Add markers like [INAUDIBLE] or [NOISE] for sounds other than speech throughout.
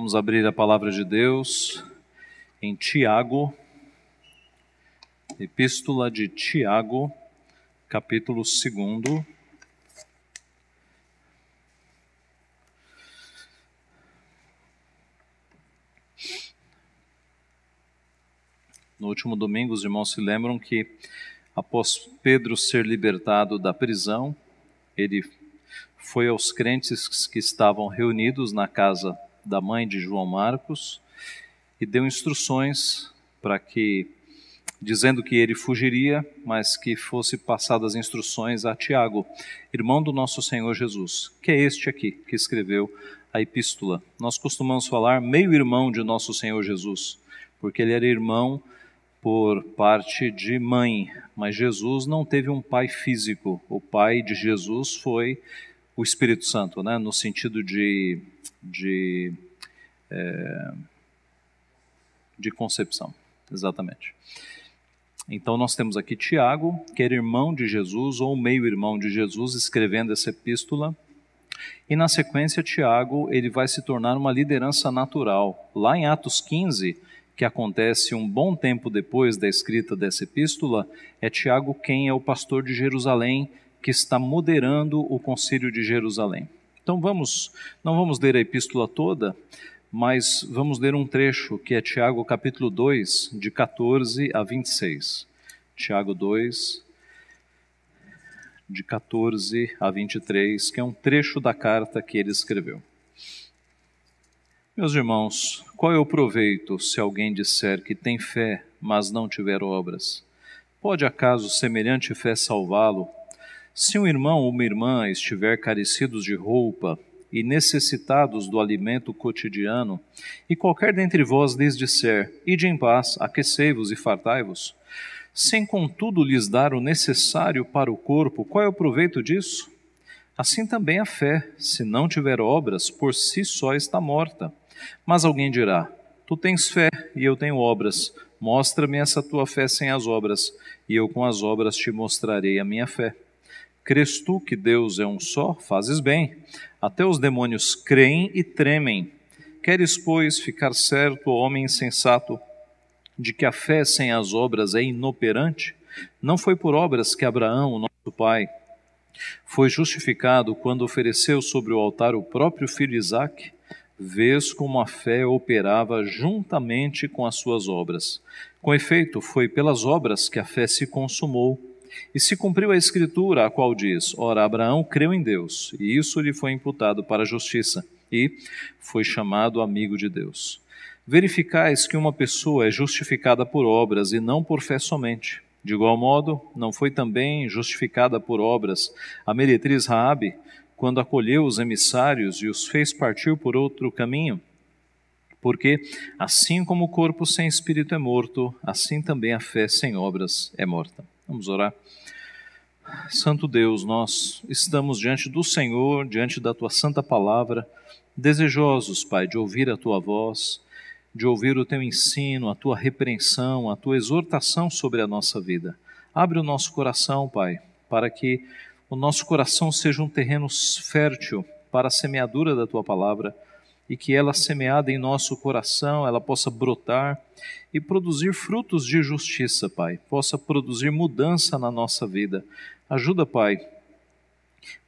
Vamos abrir a palavra de Deus em Tiago, Epístola de Tiago, capítulo 2. No último domingo, os irmãos se lembram que, após Pedro ser libertado da prisão, ele foi aos crentes que estavam reunidos na casa da mãe de João Marcos e deu instruções para que, dizendo que ele fugiria, mas que fosse passadas instruções a Tiago, irmão do nosso Senhor Jesus, que é este aqui que escreveu a epístola. Nós costumamos falar meio-irmão de nosso Senhor Jesus, porque ele era irmão por parte de mãe, mas Jesus não teve um pai físico. O pai de Jesus foi o Espírito Santo, né? no sentido de, de, é, de concepção, exatamente. Então nós temos aqui Tiago, que era irmão de Jesus, ou meio-irmão de Jesus, escrevendo essa epístola. E na sequência, Tiago ele vai se tornar uma liderança natural. Lá em Atos 15, que acontece um bom tempo depois da escrita dessa epístola, é Tiago quem é o pastor de Jerusalém que está moderando o Concílio de Jerusalém. Então vamos, não vamos ler a epístola toda, mas vamos ler um trecho que é Tiago capítulo 2, de 14 a 26. Tiago 2, de 14 a 23, que é um trecho da carta que ele escreveu. Meus irmãos, qual é o proveito se alguém disser que tem fé, mas não tiver obras? Pode acaso semelhante fé salvá-lo? Se um irmão ou uma irmã estiver carecidos de roupa e necessitados do alimento cotidiano, e qualquer dentre vós lhes disser: Ide em paz, aquecei-vos e fartai-vos, sem contudo lhes dar o necessário para o corpo, qual é o proveito disso? Assim também a fé, se não tiver obras, por si só está morta. Mas alguém dirá: Tu tens fé e eu tenho obras. Mostra-me essa tua fé sem as obras, e eu com as obras te mostrarei a minha fé. Crês tu que Deus é um só? Fazes bem. Até os demônios creem e tremem. Queres, pois, ficar certo, homem insensato, de que a fé sem as obras é inoperante? Não foi por obras que Abraão, nosso pai, foi justificado quando ofereceu sobre o altar o próprio filho Isaque? Vês como a fé operava juntamente com as suas obras. Com efeito, foi pelas obras que a fé se consumou e se cumpriu a escritura, a qual diz: Ora, Abraão creu em Deus, e isso lhe foi imputado para a justiça, e foi chamado amigo de Deus. Verificais que uma pessoa é justificada por obras e não por fé somente. De igual modo, não foi também justificada por obras a meretriz Raabe, quando acolheu os emissários e os fez partir por outro caminho? Porque, assim como o corpo sem espírito é morto, assim também a fé sem obras é morta. Vamos orar. Santo Deus, nós estamos diante do Senhor, diante da tua santa palavra, desejosos, Pai, de ouvir a tua voz, de ouvir o teu ensino, a tua repreensão, a tua exortação sobre a nossa vida. Abre o nosso coração, Pai, para que o nosso coração seja um terreno fértil para a semeadura da tua palavra e que ela semeada em nosso coração, ela possa brotar e produzir frutos de justiça, Pai, possa produzir mudança na nossa vida. Ajuda, Pai,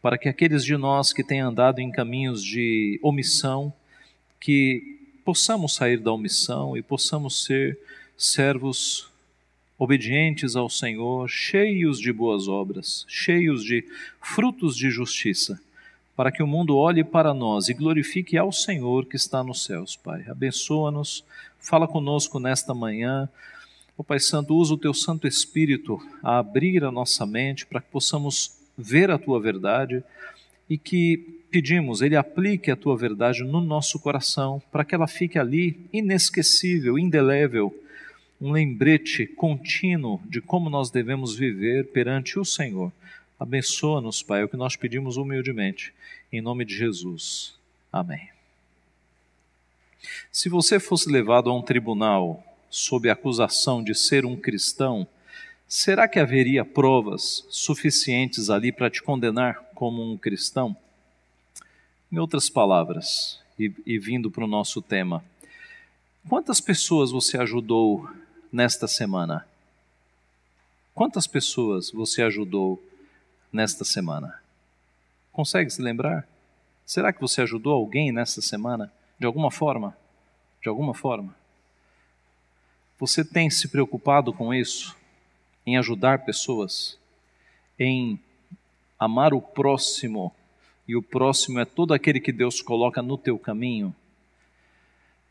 para que aqueles de nós que têm andado em caminhos de omissão, que possamos sair da omissão e possamos ser servos obedientes ao Senhor, cheios de boas obras, cheios de frutos de justiça para que o mundo olhe para nós e glorifique ao Senhor que está nos céus, Pai. Abençoa-nos, fala conosco nesta manhã. Ó Pai Santo, usa o teu Santo Espírito a abrir a nossa mente para que possamos ver a tua verdade e que pedimos, ele aplique a tua verdade no nosso coração, para que ela fique ali inesquecível, indelével, um lembrete contínuo de como nós devemos viver perante o Senhor. Abençoa-nos, Pai, é o que nós pedimos humildemente, em nome de Jesus. Amém. Se você fosse levado a um tribunal sob acusação de ser um cristão, será que haveria provas suficientes ali para te condenar como um cristão? Em outras palavras, e, e vindo para o nosso tema. Quantas pessoas você ajudou nesta semana? Quantas pessoas você ajudou nesta semana? Consegue se lembrar? Será que você ajudou alguém nesta semana? De alguma forma? De alguma forma? Você tem se preocupado com isso? Em ajudar pessoas? Em amar o próximo? E o próximo é todo aquele que Deus coloca no teu caminho?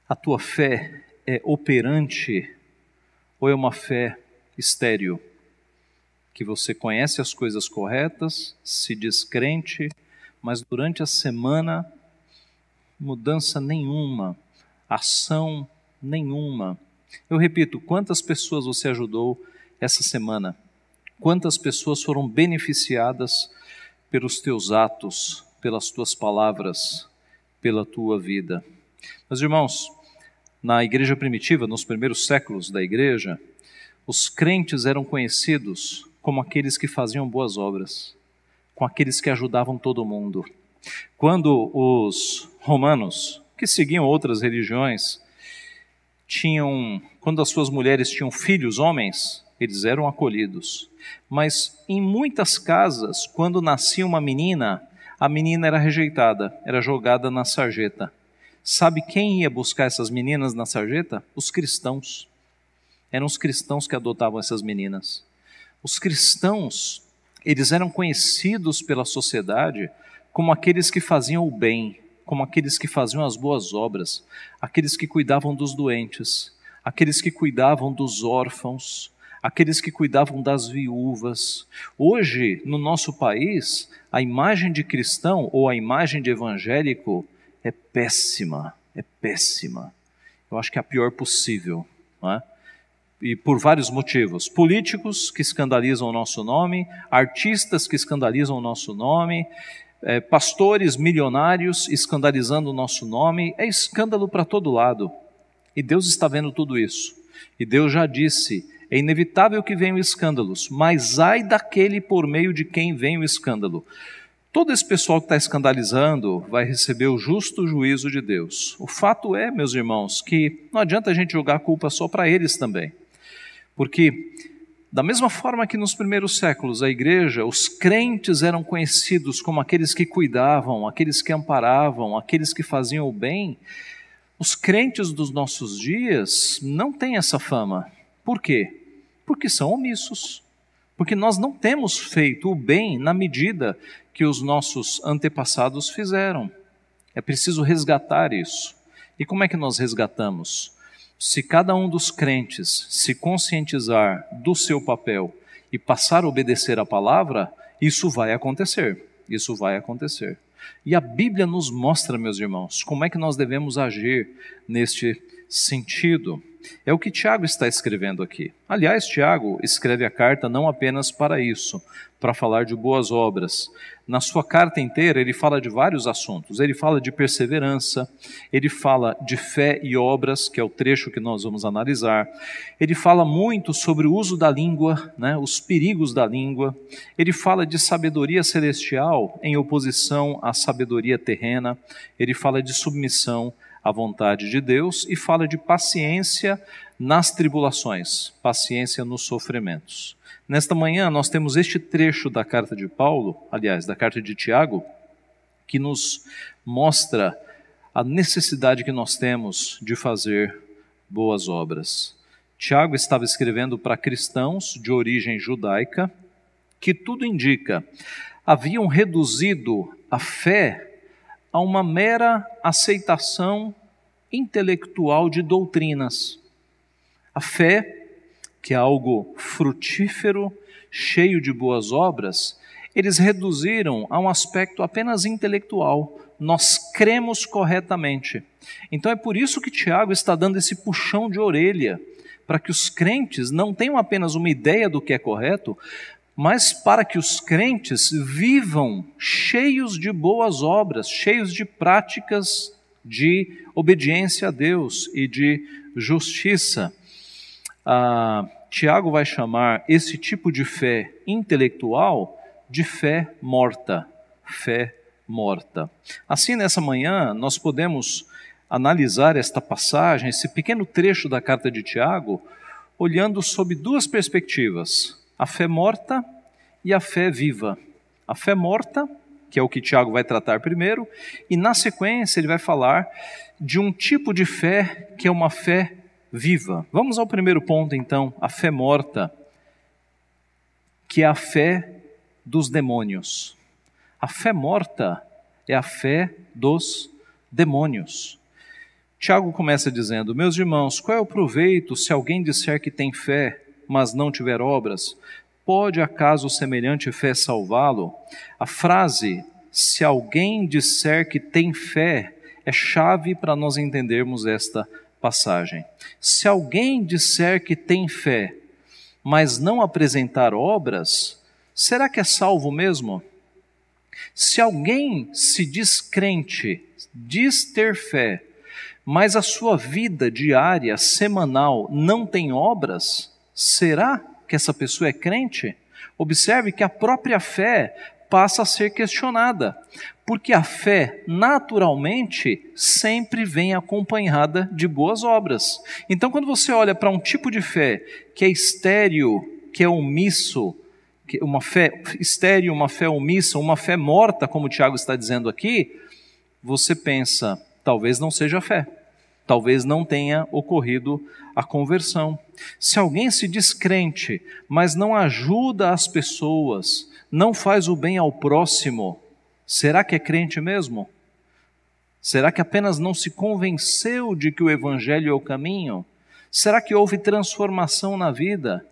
A tua fé é operante ou é uma fé estéril? Que você conhece as coisas corretas, se descrente, mas durante a semana, mudança nenhuma, ação nenhuma. Eu repito, quantas pessoas você ajudou essa semana? Quantas pessoas foram beneficiadas pelos teus atos, pelas tuas palavras, pela tua vida? Meus irmãos, na igreja primitiva, nos primeiros séculos da igreja, os crentes eram conhecidos como aqueles que faziam boas obras, com aqueles que ajudavam todo mundo. Quando os romanos, que seguiam outras religiões, tinham, quando as suas mulheres tinham filhos homens, eles eram acolhidos. Mas em muitas casas, quando nascia uma menina, a menina era rejeitada, era jogada na sarjeta. Sabe quem ia buscar essas meninas na sarjeta? Os cristãos. Eram os cristãos que adotavam essas meninas. Os cristãos, eles eram conhecidos pela sociedade como aqueles que faziam o bem, como aqueles que faziam as boas obras, aqueles que cuidavam dos doentes, aqueles que cuidavam dos órfãos, aqueles que cuidavam das viúvas. Hoje, no nosso país, a imagem de cristão ou a imagem de evangélico é péssima, é péssima. Eu acho que é a pior possível. É? E por vários motivos. Políticos que escandalizam o nosso nome, artistas que escandalizam o nosso nome, é, pastores milionários escandalizando o nosso nome. É escândalo para todo lado. E Deus está vendo tudo isso. E Deus já disse: é inevitável que venham escândalos, mas ai daquele por meio de quem vem o escândalo. Todo esse pessoal que está escandalizando vai receber o justo juízo de Deus. O fato é, meus irmãos, que não adianta a gente jogar a culpa só para eles também. Porque, da mesma forma que nos primeiros séculos a igreja, os crentes eram conhecidos como aqueles que cuidavam, aqueles que amparavam, aqueles que faziam o bem, os crentes dos nossos dias não têm essa fama. Por quê? Porque são omissos porque nós não temos feito o bem na medida que os nossos antepassados fizeram. É preciso resgatar isso. E como é que nós resgatamos? Se cada um dos crentes se conscientizar do seu papel e passar a obedecer a palavra, isso vai acontecer. Isso vai acontecer. E a Bíblia nos mostra, meus irmãos, como é que nós devemos agir neste sentido. É o que Tiago está escrevendo aqui. Aliás, Tiago escreve a carta não apenas para isso, para falar de boas obras. Na sua carta inteira, ele fala de vários assuntos. Ele fala de perseverança, ele fala de fé e obras, que é o trecho que nós vamos analisar. Ele fala muito sobre o uso da língua, né, os perigos da língua. Ele fala de sabedoria celestial em oposição à sabedoria terrena. Ele fala de submissão à vontade de Deus e fala de paciência nas tribulações, paciência nos sofrimentos. Nesta manhã nós temos este trecho da carta de Paulo, aliás, da carta de Tiago, que nos mostra a necessidade que nós temos de fazer boas obras. Tiago estava escrevendo para cristãos de origem judaica, que tudo indica haviam reduzido a fé a uma mera aceitação intelectual de doutrinas. A fé, que é algo frutífero, cheio de boas obras, eles reduziram a um aspecto apenas intelectual. Nós cremos corretamente. Então é por isso que Tiago está dando esse puxão de orelha, para que os crentes não tenham apenas uma ideia do que é correto, mas para que os crentes vivam cheios de boas obras, cheios de práticas de obediência a Deus e de justiça. Ah, Tiago vai chamar esse tipo de fé intelectual de fé morta. Fé morta. Assim, nessa manhã, nós podemos analisar esta passagem, esse pequeno trecho da carta de Tiago, olhando sob duas perspectivas: a fé morta e a fé viva. A fé morta, que é o que Tiago vai tratar primeiro, e na sequência ele vai falar de um tipo de fé que é uma fé viva. Vamos ao primeiro ponto, então, a fé morta, que é a fé dos demônios. A fé morta é a fé dos demônios. Tiago começa dizendo: Meus irmãos, qual é o proveito se alguém disser que tem fé, mas não tiver obras? Pode acaso semelhante fé salvá-lo? A frase, se alguém disser que tem fé, é chave para nós entendermos esta passagem. Se alguém disser que tem fé, mas não apresentar obras, será que é salvo mesmo? Se alguém se diz crente, diz ter fé, mas a sua vida diária, semanal, não tem obras, será que essa pessoa é crente? Observe que a própria fé passa a ser questionada, porque a fé, naturalmente, sempre vem acompanhada de boas obras. Então, quando você olha para um tipo de fé que é estéril, que é omisso, uma fé estéril, uma fé omissa, uma fé morta, como o Tiago está dizendo aqui, você pensa, talvez não seja fé, talvez não tenha ocorrido a conversão. Se alguém se descrente, mas não ajuda as pessoas, não faz o bem ao próximo, será que é crente mesmo? Será que apenas não se convenceu de que o Evangelho é o caminho? Será que houve transformação na vida?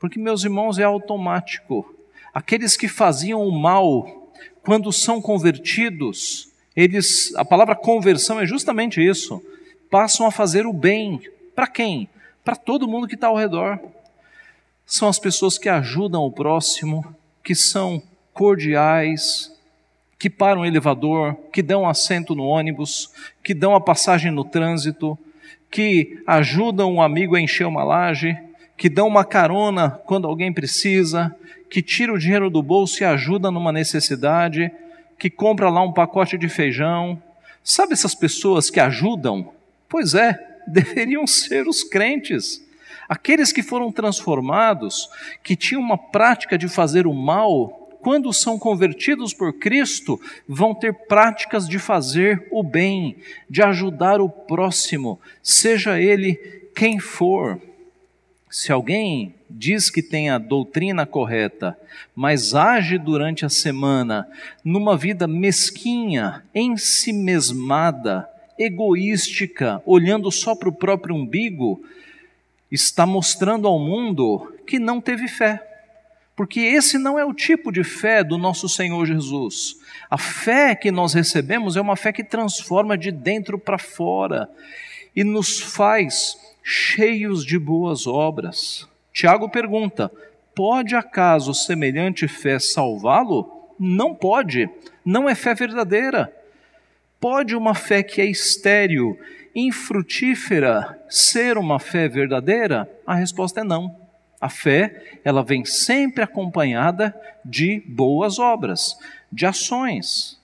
Porque, meus irmãos, é automático. Aqueles que faziam o mal, quando são convertidos, eles, a palavra conversão é justamente isso, passam a fazer o bem. Para quem? Para todo mundo que está ao redor. São as pessoas que ajudam o próximo, que são cordiais, que param o elevador, que dão assento no ônibus, que dão a passagem no trânsito, que ajudam um amigo a encher uma laje, que dão uma carona quando alguém precisa, que tira o dinheiro do bolso e ajuda numa necessidade, que compra lá um pacote de feijão. Sabe essas pessoas que ajudam? Pois é, deveriam ser os crentes. Aqueles que foram transformados, que tinham uma prática de fazer o mal, quando são convertidos por Cristo, vão ter práticas de fazer o bem, de ajudar o próximo, seja ele quem for. Se alguém diz que tem a doutrina correta, mas age durante a semana numa vida mesquinha, ensimesmada, egoística, olhando só para o próprio umbigo, está mostrando ao mundo que não teve fé. Porque esse não é o tipo de fé do nosso Senhor Jesus. A fé que nós recebemos é uma fé que transforma de dentro para fora e nos faz cheios de boas obras. Tiago pergunta: pode acaso semelhante fé salvá-lo? Não pode, não é fé verdadeira. Pode uma fé que é estéril infrutífera ser uma fé verdadeira? A resposta é não. A fé, ela vem sempre acompanhada de boas obras, de ações.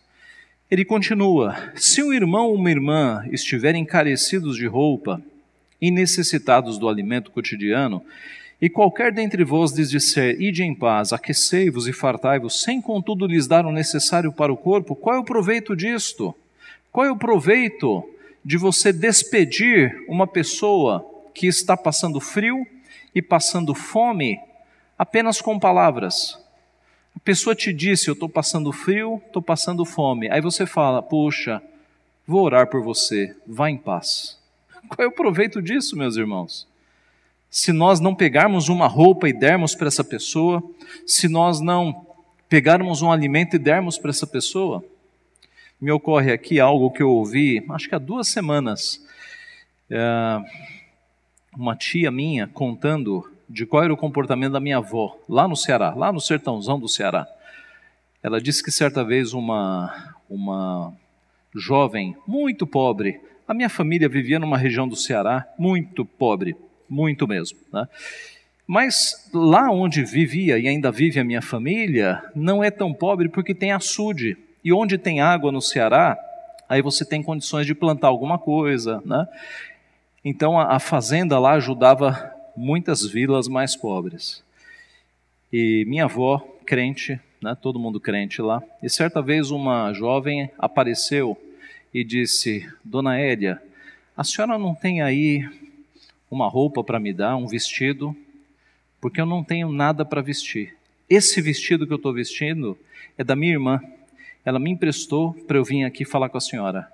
Ele continua: se um irmão ou uma irmã estiverem carecidos de roupa e necessitados do alimento cotidiano, e qualquer dentre vós lhes disser, ide em paz, aquecei-vos e fartai-vos, sem contudo lhes dar o necessário para o corpo, qual é o proveito disto? Qual é o proveito de você despedir uma pessoa que está passando frio e passando fome apenas com palavras. A pessoa te disse: Eu estou passando frio, estou passando fome. Aí você fala: Puxa, vou orar por você, vá em paz. [LAUGHS] Qual é o proveito disso, meus irmãos? Se nós não pegarmos uma roupa e dermos para essa pessoa, se nós não pegarmos um alimento e dermos para essa pessoa, me ocorre aqui algo que eu ouvi, acho que há duas semanas, é, uma tia minha contando de qual era o comportamento da minha avó, lá no Ceará, lá no sertãozão do Ceará. Ela disse que certa vez uma, uma jovem muito pobre, a minha família vivia numa região do Ceará muito pobre, muito mesmo. Né? Mas lá onde vivia e ainda vive a minha família, não é tão pobre porque tem açude. E onde tem água no Ceará, aí você tem condições de plantar alguma coisa, né? Então a, a fazenda lá ajudava muitas vilas mais pobres. E minha avó, crente, né, todo mundo crente lá, e certa vez uma jovem apareceu e disse: Dona Élia, a senhora não tem aí uma roupa para me dar, um vestido? Porque eu não tenho nada para vestir. Esse vestido que eu estou vestindo é da minha irmã. Ela me emprestou para eu vir aqui falar com a senhora.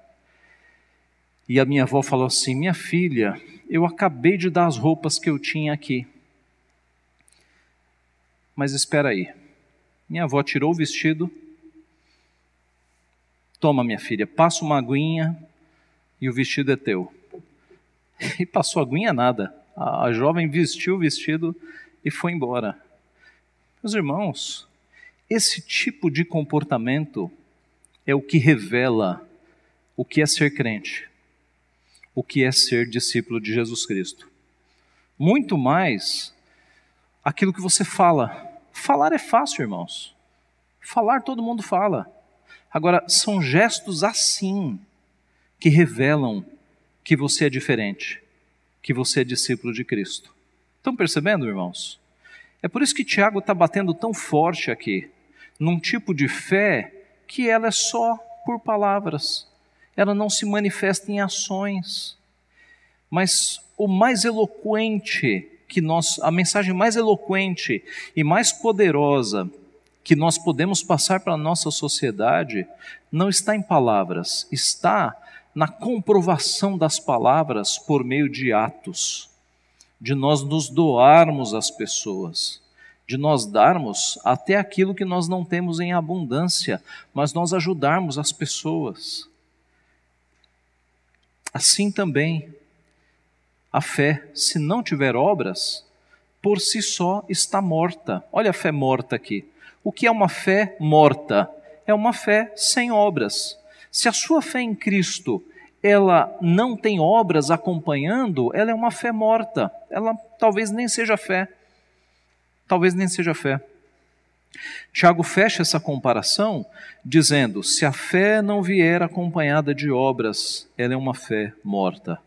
E a minha avó falou assim: Minha filha, eu acabei de dar as roupas que eu tinha aqui. Mas espera aí. Minha avó tirou o vestido. Toma, minha filha, passa uma aguinha e o vestido é teu. [LAUGHS] E passou aguinha nada. A, a jovem vestiu o vestido e foi embora. Meus irmãos, esse tipo de comportamento é o que revela o que é ser crente o que é ser discípulo de Jesus Cristo. Muito mais aquilo que você fala. Falar é fácil, irmãos. Falar todo mundo fala. Agora, são gestos assim que revelam que você é diferente, que você é discípulo de Cristo. Estão percebendo, irmãos? É por isso que Tiago está batendo tão forte aqui, num tipo de fé que ela é só por palavras ela não se manifesta em ações. Mas o mais eloquente que nós, a mensagem mais eloquente e mais poderosa que nós podemos passar para a nossa sociedade não está em palavras, está na comprovação das palavras por meio de atos, de nós nos doarmos às pessoas, de nós darmos até aquilo que nós não temos em abundância, mas nós ajudarmos as pessoas. Assim também, a fé, se não tiver obras, por si só está morta. Olha a fé morta aqui. O que é uma fé morta? É uma fé sem obras. Se a sua fé em Cristo ela não tem obras acompanhando, ela é uma fé morta. Ela talvez nem seja fé. Talvez nem seja fé. Tiago fecha essa comparação dizendo: se a fé não vier acompanhada de obras, ela é uma fé morta.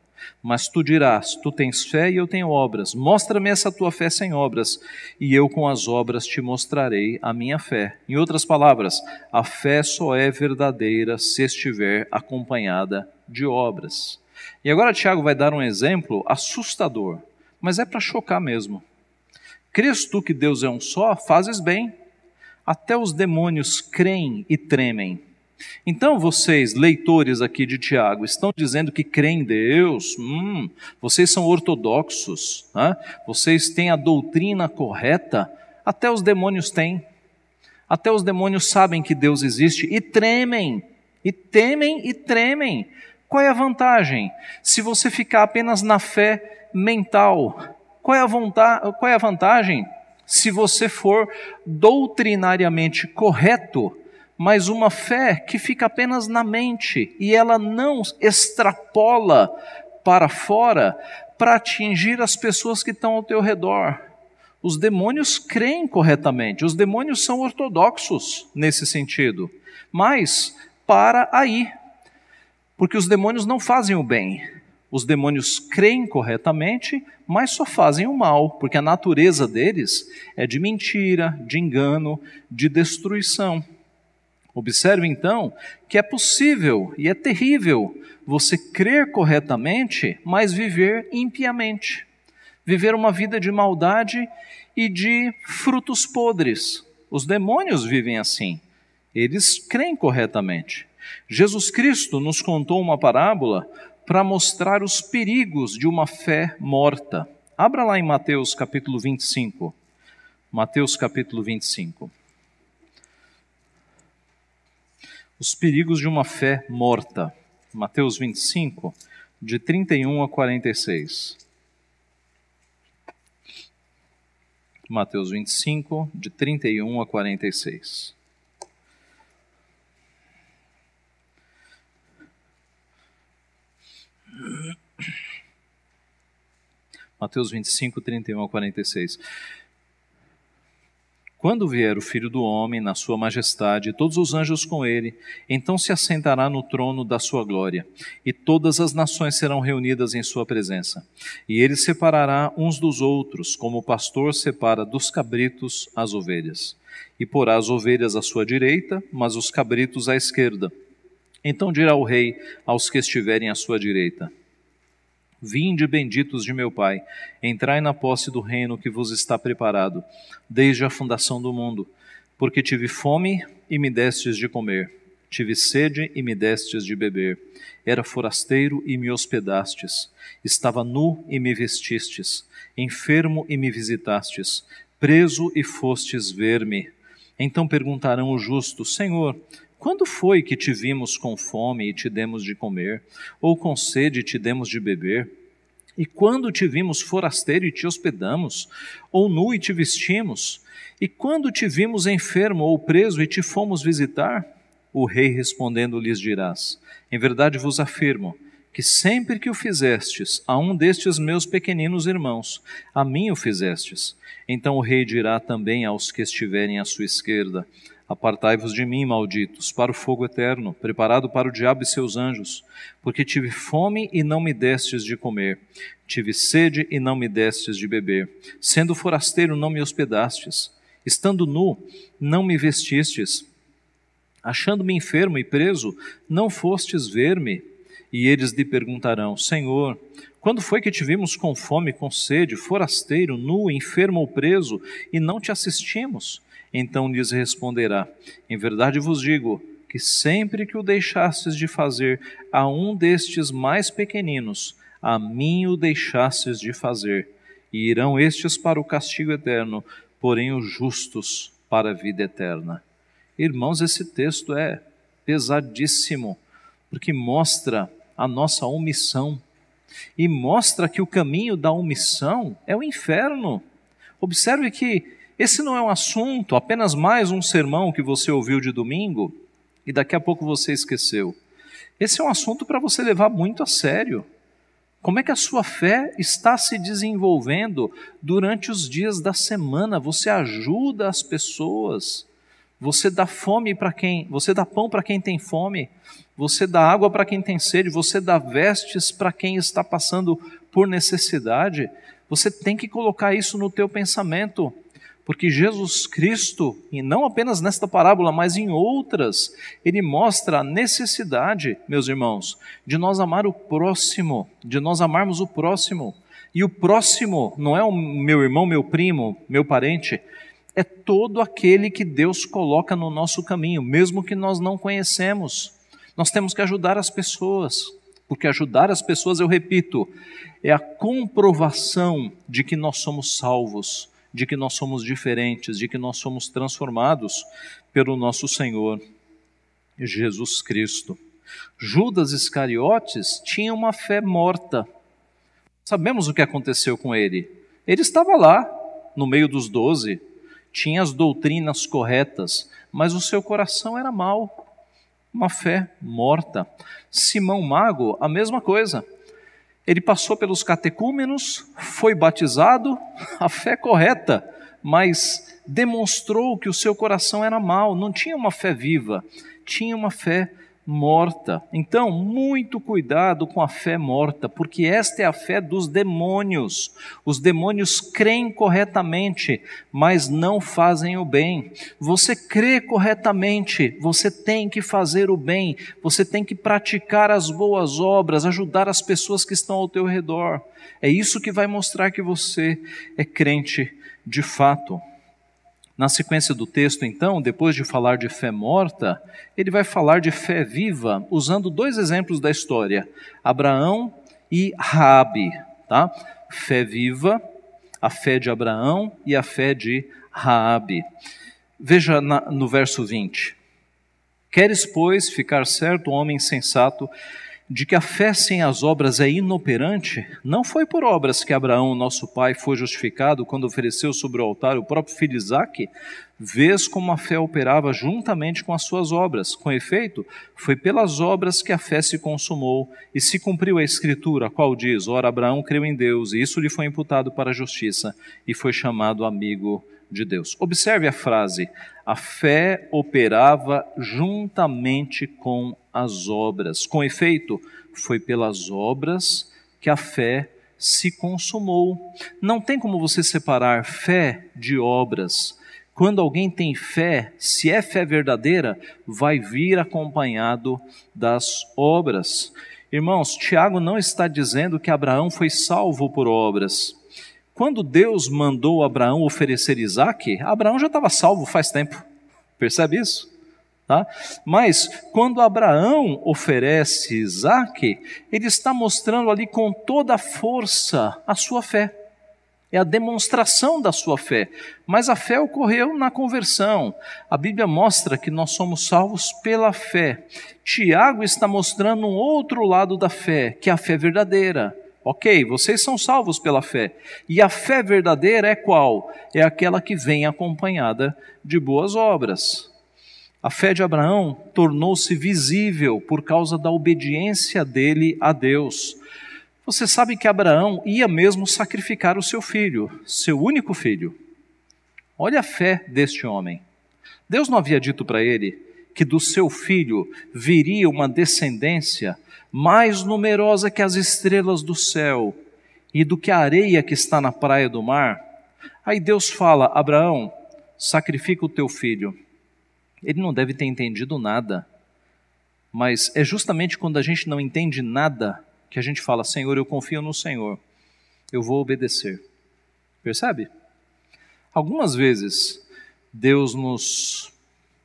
Mas tu dirás: Tu tens fé e eu tenho obras. Mostra-me essa tua fé sem obras, e eu com as obras te mostrarei a minha fé. Em outras palavras, a fé só é verdadeira se estiver acompanhada de obras. E agora Tiago vai dar um exemplo assustador, mas é para chocar mesmo. Crês tu que Deus é um só? Fazes bem até os demônios creem e tremem. Então, vocês, leitores aqui de Tiago, estão dizendo que creem em Deus, hum, vocês são ortodoxos, né? vocês têm a doutrina correta, até os demônios têm. Até os demônios sabem que Deus existe e tremem, e temem e tremem. Qual é a vantagem? Se você ficar apenas na fé mental, qual é a, vontade, qual é a vantagem? se você for doutrinariamente correto, mas uma fé que fica apenas na mente e ela não extrapola para fora para atingir as pessoas que estão ao teu redor. Os demônios creem corretamente, os demônios são ortodoxos nesse sentido, mas para aí, porque os demônios não fazem o bem, os demônios creem corretamente, mas só fazem o mal, porque a natureza deles é de mentira, de engano, de destruição. Observe então que é possível e é terrível você crer corretamente, mas viver impiamente. Viver uma vida de maldade e de frutos podres. Os demônios vivem assim. Eles creem corretamente. Jesus Cristo nos contou uma parábola para mostrar os perigos de uma fé morta. Abra lá em Mateus capítulo 25. Mateus capítulo 25. Os perigos de uma fé morta. Mateus 25, de 31 a 46. Mateus 25, de 31 a 46. Mateus 25, 31 a 46. Quando vier o Filho do Homem na sua majestade, e todos os anjos com ele, então se assentará no trono da sua glória, e todas as nações serão reunidas em sua presença. E ele separará uns dos outros, como o pastor separa dos cabritos as ovelhas. E porá as ovelhas à sua direita, mas os cabritos à esquerda. Então dirá o rei aos que estiverem à sua direita: Vinde benditos de meu Pai, entrai na posse do reino que vos está preparado, desde a fundação do mundo. Porque tive fome e me destes de comer, tive sede e me destes de beber, era forasteiro e me hospedastes, estava nu e me vestistes, enfermo e me visitastes, preso e fostes ver-me. Então perguntarão os justos: Senhor, quando foi que te vimos com fome e te demos de comer, ou com sede e te demos de beber? E quando te vimos forasteiro e te hospedamos, ou nu e te vestimos? E quando te vimos enfermo ou preso e te fomos visitar? O rei respondendo lhes dirás: Em verdade vos afirmo que sempre que o fizestes a um destes meus pequeninos irmãos, a mim o fizestes. Então o rei dirá também aos que estiverem à sua esquerda: Apartai-vos de mim, malditos, para o fogo eterno, preparado para o diabo e seus anjos, porque tive fome e não me destes de comer, tive sede e não me destes de beber, sendo forasteiro não me hospedastes, estando nu não me vestistes, achando-me enfermo e preso, não fostes ver-me. E eles lhe perguntarão: Senhor, quando foi que te vimos com fome, com sede, forasteiro, nu, enfermo ou preso, e não te assistimos? Então lhes responderá: Em verdade vos digo que sempre que o deixastes de fazer a um destes mais pequeninos, a mim o deixastes de fazer. E irão estes para o castigo eterno, porém os justos para a vida eterna. Irmãos, esse texto é pesadíssimo, porque mostra a nossa omissão e mostra que o caminho da omissão é o inferno. Observe que esse não é um assunto, apenas mais um sermão que você ouviu de domingo e daqui a pouco você esqueceu. Esse é um assunto para você levar muito a sério. Como é que a sua fé está se desenvolvendo durante os dias da semana? Você ajuda as pessoas. Você dá fome para quem, você dá pão para quem tem fome, você dá água para quem tem sede, você dá vestes para quem está passando por necessidade. Você tem que colocar isso no teu pensamento porque Jesus Cristo, e não apenas nesta parábola, mas em outras, ele mostra a necessidade, meus irmãos, de nós amar o próximo, de nós amarmos o próximo. E o próximo não é o meu irmão, meu primo, meu parente, é todo aquele que Deus coloca no nosso caminho, mesmo que nós não conhecemos. Nós temos que ajudar as pessoas, porque ajudar as pessoas, eu repito, é a comprovação de que nós somos salvos de que nós somos diferentes, de que nós somos transformados pelo nosso Senhor Jesus Cristo. Judas Iscariotes tinha uma fé morta. Sabemos o que aconteceu com ele. Ele estava lá, no meio dos doze, tinha as doutrinas corretas, mas o seu coração era mau, uma fé morta. Simão Mago, a mesma coisa. Ele passou pelos catecúmenos, foi batizado, [LAUGHS] a fé correta, mas demonstrou que o seu coração era mau, não tinha uma fé viva, tinha uma fé morta. Então, muito cuidado com a fé morta, porque esta é a fé dos demônios. Os demônios creem corretamente, mas não fazem o bem. Você crê corretamente, você tem que fazer o bem, você tem que praticar as boas obras, ajudar as pessoas que estão ao teu redor. É isso que vai mostrar que você é crente de fato. Na sequência do texto, então, depois de falar de fé morta, ele vai falar de fé viva, usando dois exemplos da história: Abraão e Raabe, tá? Fé viva, a fé de Abraão e a fé de Raabe. Veja na, no verso 20. Queres, pois, ficar certo, homem sensato, de que a fé sem as obras é inoperante, não foi por obras que Abraão, nosso pai, foi justificado quando ofereceu sobre o altar o próprio filho Isaque, vês como a fé operava juntamente com as suas obras. Com efeito, foi pelas obras que a fé se consumou e se cumpriu a escritura, a qual diz: Ora, Abraão creu em Deus, e isso lhe foi imputado para a justiça, e foi chamado amigo de Deus. Observe a frase: a fé operava juntamente com as obras. Com efeito, foi pelas obras que a fé se consumou. Não tem como você separar fé de obras. Quando alguém tem fé, se é fé verdadeira, vai vir acompanhado das obras. Irmãos, Tiago não está dizendo que Abraão foi salvo por obras. Quando Deus mandou Abraão oferecer Isaac, Abraão já estava salvo faz tempo. Percebe isso? Tá? Mas quando Abraão oferece Isaac, ele está mostrando ali com toda a força a sua fé. É a demonstração da sua fé. Mas a fé ocorreu na conversão. A Bíblia mostra que nós somos salvos pela fé. Tiago está mostrando um outro lado da fé, que é a fé verdadeira. Ok, vocês são salvos pela fé. E a fé verdadeira é qual? É aquela que vem acompanhada de boas obras. A fé de Abraão tornou-se visível por causa da obediência dele a Deus. Você sabe que Abraão ia mesmo sacrificar o seu filho, seu único filho. Olha a fé deste homem. Deus não havia dito para ele que do seu filho viria uma descendência mais numerosa que as estrelas do céu e do que a areia que está na praia do mar. Aí Deus fala: Abraão, sacrifica o teu filho. Ele não deve ter entendido nada, mas é justamente quando a gente não entende nada que a gente fala: Senhor, eu confio no Senhor, eu vou obedecer. Percebe? Algumas vezes Deus nos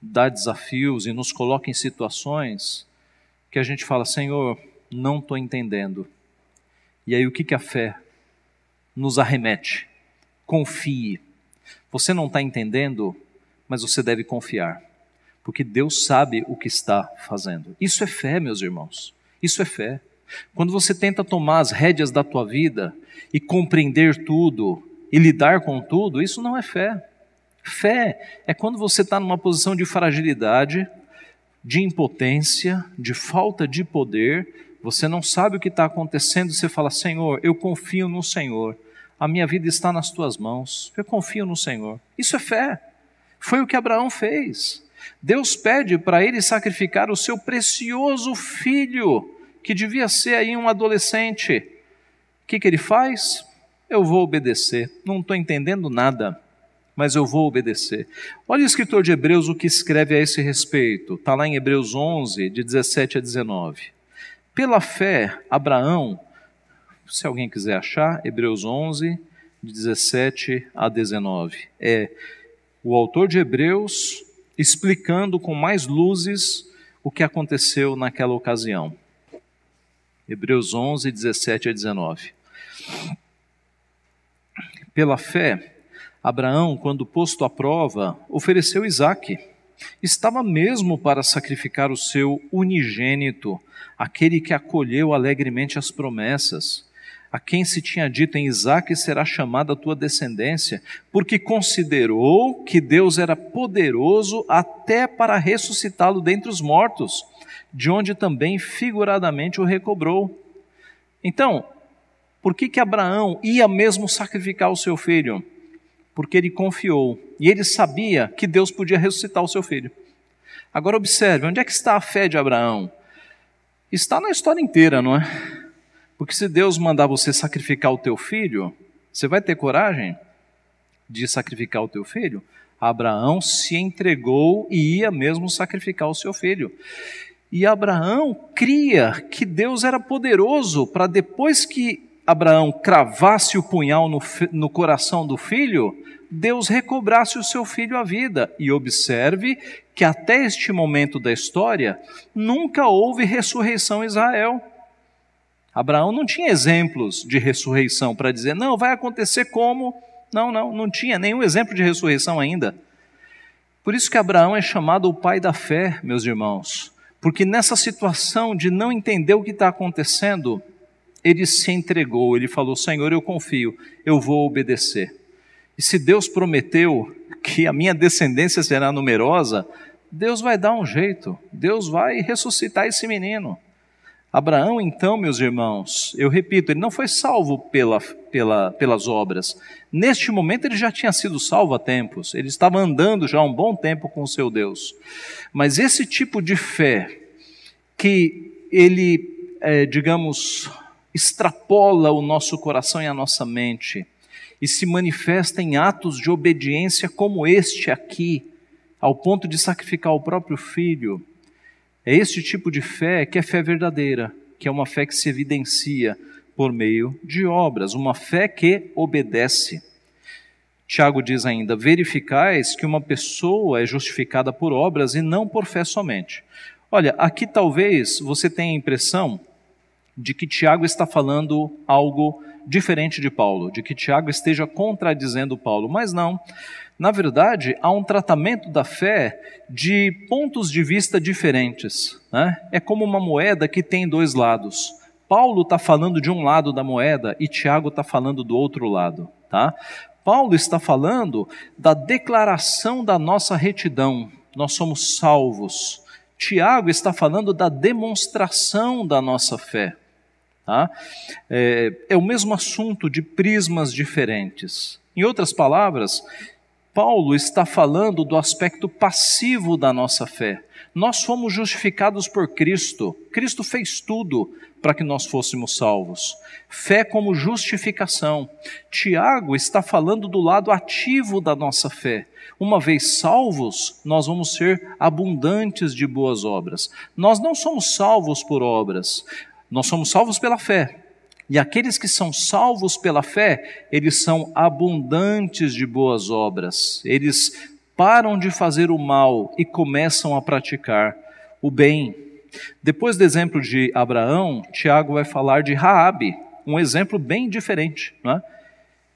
dá desafios e nos coloca em situações que a gente fala, Senhor, não estou entendendo. E aí o que, que a fé nos arremete? Confie. Você não está entendendo, mas você deve confiar, porque Deus sabe o que está fazendo. Isso é fé, meus irmãos. Isso é fé. Quando você tenta tomar as rédeas da tua vida e compreender tudo e lidar com tudo, isso não é fé. Fé é quando você está numa posição de fragilidade, de impotência, de falta de poder, você não sabe o que está acontecendo, você fala: Senhor, eu confio no Senhor, a minha vida está nas tuas mãos, eu confio no Senhor. Isso é fé. Foi o que Abraão fez. Deus pede para ele sacrificar o seu precioso filho, que devia ser aí um adolescente. O que, que ele faz? Eu vou obedecer, não estou entendendo nada mas eu vou obedecer. Olha o escritor de Hebreus o que escreve a esse respeito. Está lá em Hebreus 11, de 17 a 19. Pela fé, Abraão, se alguém quiser achar, Hebreus 11, de 17 a 19. É o autor de Hebreus explicando com mais luzes o que aconteceu naquela ocasião. Hebreus 11, 17 a 19. Pela fé, Abraão, quando posto à prova, ofereceu Isaque. Estava mesmo para sacrificar o seu unigênito, aquele que acolheu alegremente as promessas, a quem se tinha dito em Isaque será chamada a tua descendência, porque considerou que Deus era poderoso até para ressuscitá-lo dentre os mortos, de onde também figuradamente o recobrou. Então, por que que Abraão ia mesmo sacrificar o seu filho? porque ele confiou e ele sabia que Deus podia ressuscitar o seu filho. Agora observe, onde é que está a fé de Abraão? Está na história inteira, não é? Porque se Deus mandar você sacrificar o teu filho, você vai ter coragem de sacrificar o teu filho? Abraão se entregou e ia mesmo sacrificar o seu filho. E Abraão cria que Deus era poderoso para depois que Abraão cravasse o punhal no, no coração do filho, Deus recobrasse o seu filho à vida. E observe que até este momento da história nunca houve ressurreição em Israel. Abraão não tinha exemplos de ressurreição para dizer, não, vai acontecer como. Não, não, não tinha nenhum exemplo de ressurreição ainda. Por isso que Abraão é chamado o pai da fé, meus irmãos, porque nessa situação de não entender o que está acontecendo, ele se entregou, ele falou: Senhor, eu confio, eu vou obedecer. E se Deus prometeu que a minha descendência será numerosa, Deus vai dar um jeito, Deus vai ressuscitar esse menino. Abraão, então, meus irmãos, eu repito, ele não foi salvo pela, pela, pelas obras. Neste momento, ele já tinha sido salvo há tempos, ele estava andando já há um bom tempo com o seu Deus. Mas esse tipo de fé, que ele, é, digamos, extrapola o nosso coração e a nossa mente, e se manifesta em atos de obediência como este aqui, ao ponto de sacrificar o próprio filho, é este tipo de fé que é fé verdadeira, que é uma fé que se evidencia por meio de obras, uma fé que obedece. Tiago diz ainda: verificais que uma pessoa é justificada por obras e não por fé somente. Olha, aqui talvez você tenha a impressão de que Tiago está falando algo diferente de Paulo, de que Tiago esteja contradizendo Paulo, mas não. Na verdade, há um tratamento da fé de pontos de vista diferentes. Né? É como uma moeda que tem dois lados. Paulo está falando de um lado da moeda e Tiago está falando do outro lado. Tá? Paulo está falando da declaração da nossa retidão, nós somos salvos. Tiago está falando da demonstração da nossa fé. Tá? É, é o mesmo assunto de prismas diferentes. Em outras palavras, Paulo está falando do aspecto passivo da nossa fé. Nós fomos justificados por Cristo. Cristo fez tudo para que nós fôssemos salvos. Fé como justificação. Tiago está falando do lado ativo da nossa fé. Uma vez salvos, nós vamos ser abundantes de boas obras. Nós não somos salvos por obras, nós somos salvos pela fé. E aqueles que são salvos pela fé, eles são abundantes de boas obras. Eles param de fazer o mal e começam a praticar o bem. Depois do exemplo de Abraão, Tiago vai falar de Raabe, um exemplo bem diferente, não é?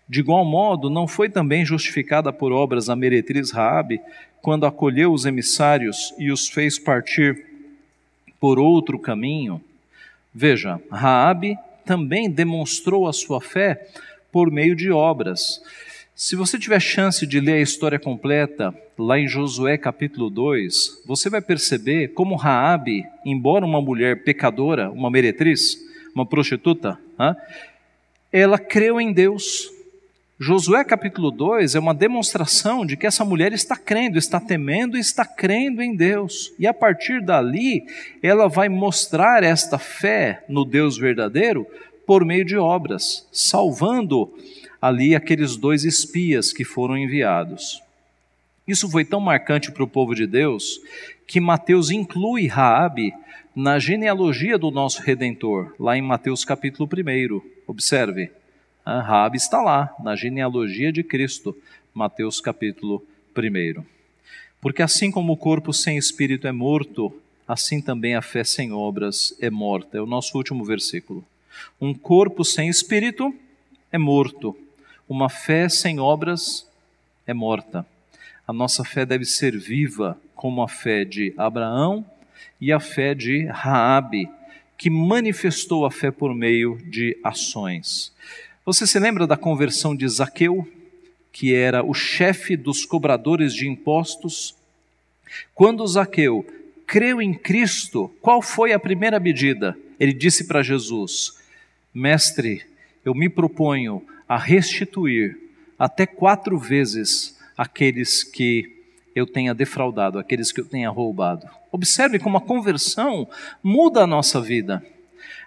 De igual modo, não foi também justificada por obras a meretriz Raabe, quando acolheu os emissários e os fez partir por outro caminho? Veja, Raabe também demonstrou a sua fé por meio de obras. Se você tiver chance de ler a história completa, lá em Josué capítulo 2, você vai perceber como Raabe, embora uma mulher pecadora, uma meretriz, uma prostituta, ela creu em Deus. Josué capítulo 2 é uma demonstração de que essa mulher está crendo, está temendo e está crendo em Deus. E a partir dali, ela vai mostrar esta fé no Deus verdadeiro por meio de obras, salvando ali aqueles dois espias que foram enviados. Isso foi tão marcante para o povo de Deus que Mateus inclui Raabe na genealogia do nosso redentor, lá em Mateus capítulo 1. Observe, Raabe está lá na genealogia de Cristo, Mateus capítulo 1. Porque assim como o corpo sem espírito é morto, assim também a fé sem obras é morta. É o nosso último versículo. Um corpo sem espírito é morto. Uma fé sem obras é morta. A nossa fé deve ser viva, como a fé de Abraão e a fé de Raabe, que manifestou a fé por meio de ações. Você se lembra da conversão de Zaqueu, que era o chefe dos cobradores de impostos? Quando Zaqueu creu em Cristo, qual foi a primeira medida? Ele disse para Jesus: Mestre, eu me proponho a restituir até quatro vezes aqueles que eu tenha defraudado, aqueles que eu tenha roubado. Observe como a conversão muda a nossa vida.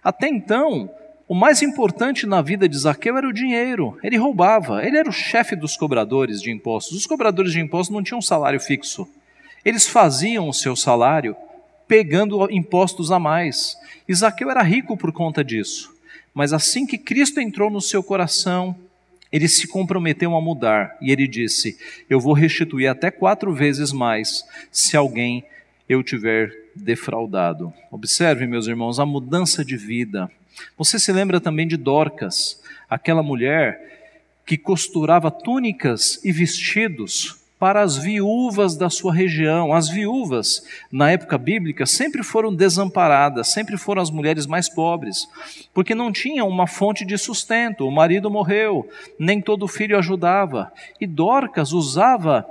Até então, o mais importante na vida de Zaqueu era o dinheiro. Ele roubava, ele era o chefe dos cobradores de impostos. Os cobradores de impostos não tinham salário fixo. Eles faziam o seu salário pegando impostos a mais. E Zaqueu era rico por conta disso. Mas assim que Cristo entrou no seu coração, ele se comprometeu a mudar e ele disse: Eu vou restituir até quatro vezes mais se alguém eu tiver defraudado. Observe, meus irmãos, a mudança de vida. Você se lembra também de Dorcas, aquela mulher que costurava túnicas e vestidos para as viúvas da sua região. As viúvas, na época bíblica, sempre foram desamparadas, sempre foram as mulheres mais pobres, porque não tinham uma fonte de sustento. O marido morreu, nem todo filho ajudava. E Dorcas usava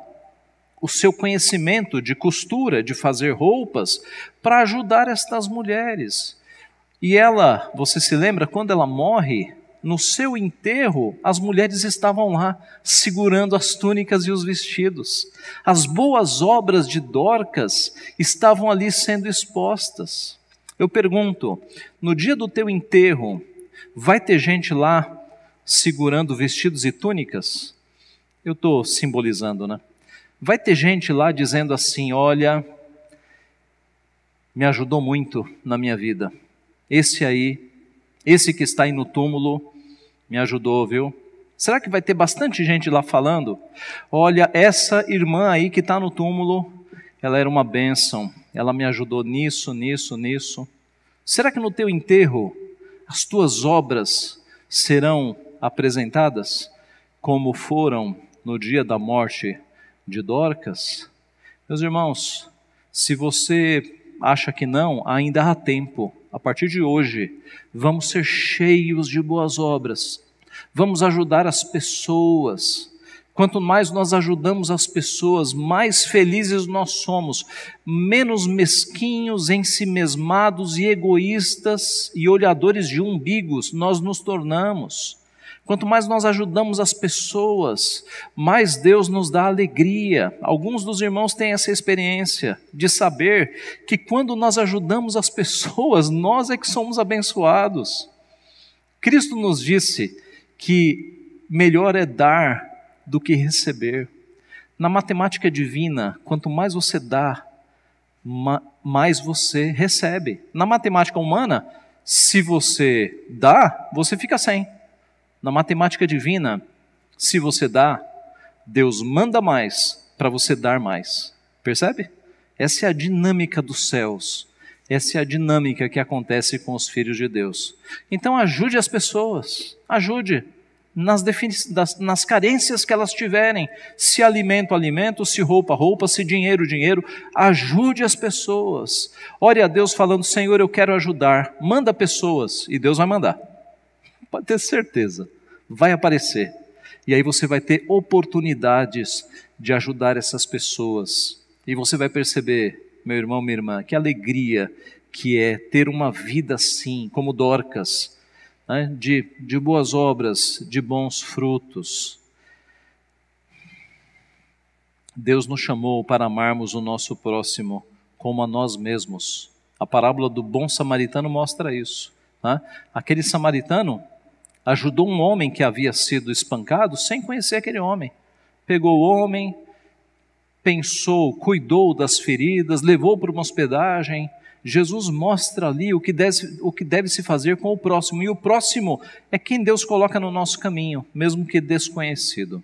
o seu conhecimento de costura, de fazer roupas, para ajudar estas mulheres. E ela, você se lembra, quando ela morre, no seu enterro, as mulheres estavam lá, segurando as túnicas e os vestidos. As boas obras de Dorcas estavam ali sendo expostas. Eu pergunto: no dia do teu enterro, vai ter gente lá segurando vestidos e túnicas? Eu estou simbolizando, né? Vai ter gente lá dizendo assim: olha, me ajudou muito na minha vida. Esse aí esse que está aí no túmulo me ajudou, viu? Será que vai ter bastante gente lá falando? Olha, essa irmã aí que está no túmulo, ela era uma bênção, ela me ajudou nisso, nisso, nisso. Será que no teu enterro as tuas obras serão apresentadas como foram no dia da morte de Dorcas? Meus irmãos, se você acha que não, ainda há tempo a partir de hoje, vamos ser cheios de boas obras, vamos ajudar as pessoas. Quanto mais nós ajudamos as pessoas, mais felizes nós somos, menos mesquinhos, ensimesmados e egoístas e olhadores de umbigos nós nos tornamos. Quanto mais nós ajudamos as pessoas, mais Deus nos dá alegria. Alguns dos irmãos têm essa experiência de saber que quando nós ajudamos as pessoas, [LAUGHS] nós é que somos abençoados. Cristo nos disse que melhor é dar do que receber. Na matemática divina, quanto mais você dá, mais você recebe. Na matemática humana, se você dá, você fica sem. Na matemática divina, se você dá, Deus manda mais para você dar mais. Percebe? Essa é a dinâmica dos céus. Essa é a dinâmica que acontece com os filhos de Deus. Então ajude as pessoas, ajude nas, das, nas carências que elas tiverem. Se alimento, alimento, se roupa, roupa, se dinheiro, dinheiro. Ajude as pessoas. Ore a Deus falando: Senhor, eu quero ajudar. Manda pessoas e Deus vai mandar. Pode ter certeza, vai aparecer. E aí você vai ter oportunidades de ajudar essas pessoas. E você vai perceber, meu irmão, minha irmã, que alegria que é ter uma vida assim, como Dorcas, né? de, de boas obras, de bons frutos. Deus nos chamou para amarmos o nosso próximo como a nós mesmos. A parábola do bom samaritano mostra isso. Né? Aquele samaritano ajudou um homem que havia sido espancado sem conhecer aquele homem. Pegou o homem, pensou, cuidou das feridas, levou para uma hospedagem. Jesus mostra ali o que, deve, o que deve se fazer com o próximo, e o próximo é quem Deus coloca no nosso caminho, mesmo que desconhecido.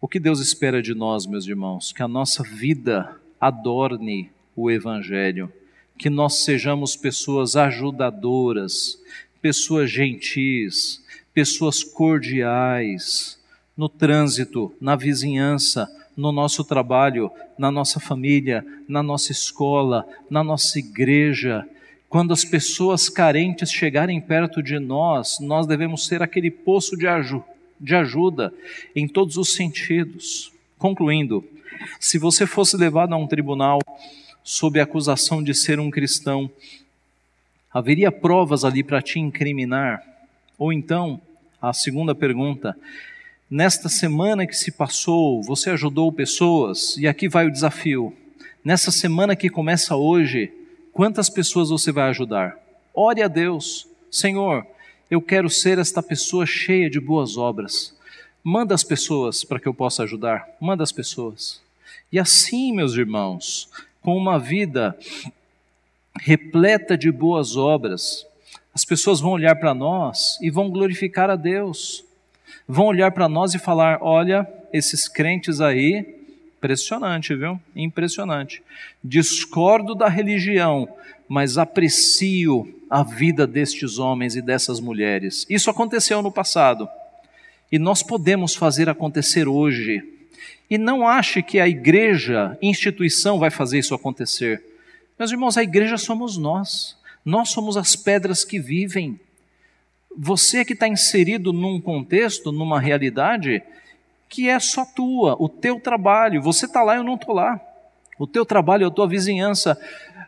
O que Deus espera de nós, meus irmãos? Que a nossa vida adorne o Evangelho, que nós sejamos pessoas ajudadoras, pessoas gentis, pessoas cordiais, no trânsito, na vizinhança, no nosso trabalho, na nossa família, na nossa escola, na nossa igreja. Quando as pessoas carentes chegarem perto de nós, nós devemos ser aquele poço de, de ajuda em todos os sentidos. Concluindo, se você fosse levado a um tribunal sob acusação de ser um cristão, Haveria provas ali para te incriminar? Ou então, a segunda pergunta, nesta semana que se passou, você ajudou pessoas? E aqui vai o desafio. Nessa semana que começa hoje, quantas pessoas você vai ajudar? Ore a Deus, Senhor, eu quero ser esta pessoa cheia de boas obras. Manda as pessoas para que eu possa ajudar. Manda as pessoas. E assim, meus irmãos, com uma vida repleta de boas obras, as pessoas vão olhar para nós e vão glorificar a Deus. Vão olhar para nós e falar: olha, esses crentes aí, impressionante, viu? Impressionante. Discordo da religião, mas aprecio a vida destes homens e dessas mulheres. Isso aconteceu no passado e nós podemos fazer acontecer hoje. E não ache que a igreja, instituição, vai fazer isso acontecer. Meus irmãos, a igreja somos nós. Nós somos as pedras que vivem. Você que está inserido num contexto, numa realidade que é só tua, o teu trabalho. Você está lá, eu não estou lá. O teu trabalho, a tua vizinhança,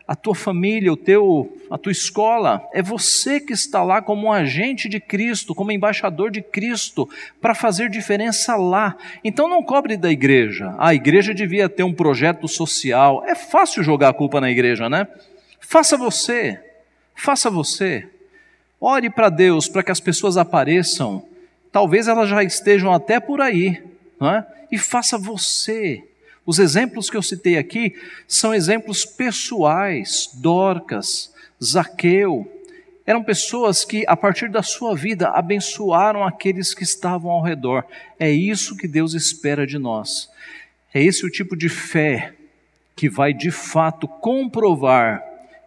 a tua família, o teu, a tua escola. É você que está lá como um agente de Cristo, como embaixador de Cristo, para fazer diferença lá. Então não cobre da igreja. A igreja devia ter um projeto social. É fácil jogar a culpa na igreja, né? Faça você. Faça você. Ore para Deus para que as pessoas apareçam. Talvez elas já estejam até por aí. Não é? E faça você. Os exemplos que eu citei aqui são exemplos pessoais. Dorcas, Zaqueu, eram pessoas que, a partir da sua vida, abençoaram aqueles que estavam ao redor. É isso que Deus espera de nós. É esse o tipo de fé que vai de fato comprovar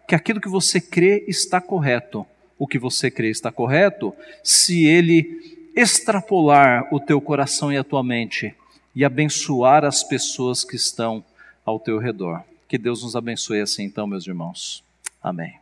que aquilo que você crê está correto. O que você crê está correto se ele extrapolar o teu coração e a tua mente e abençoar as pessoas que estão ao teu redor. Que Deus nos abençoe assim, então, meus irmãos. Amém.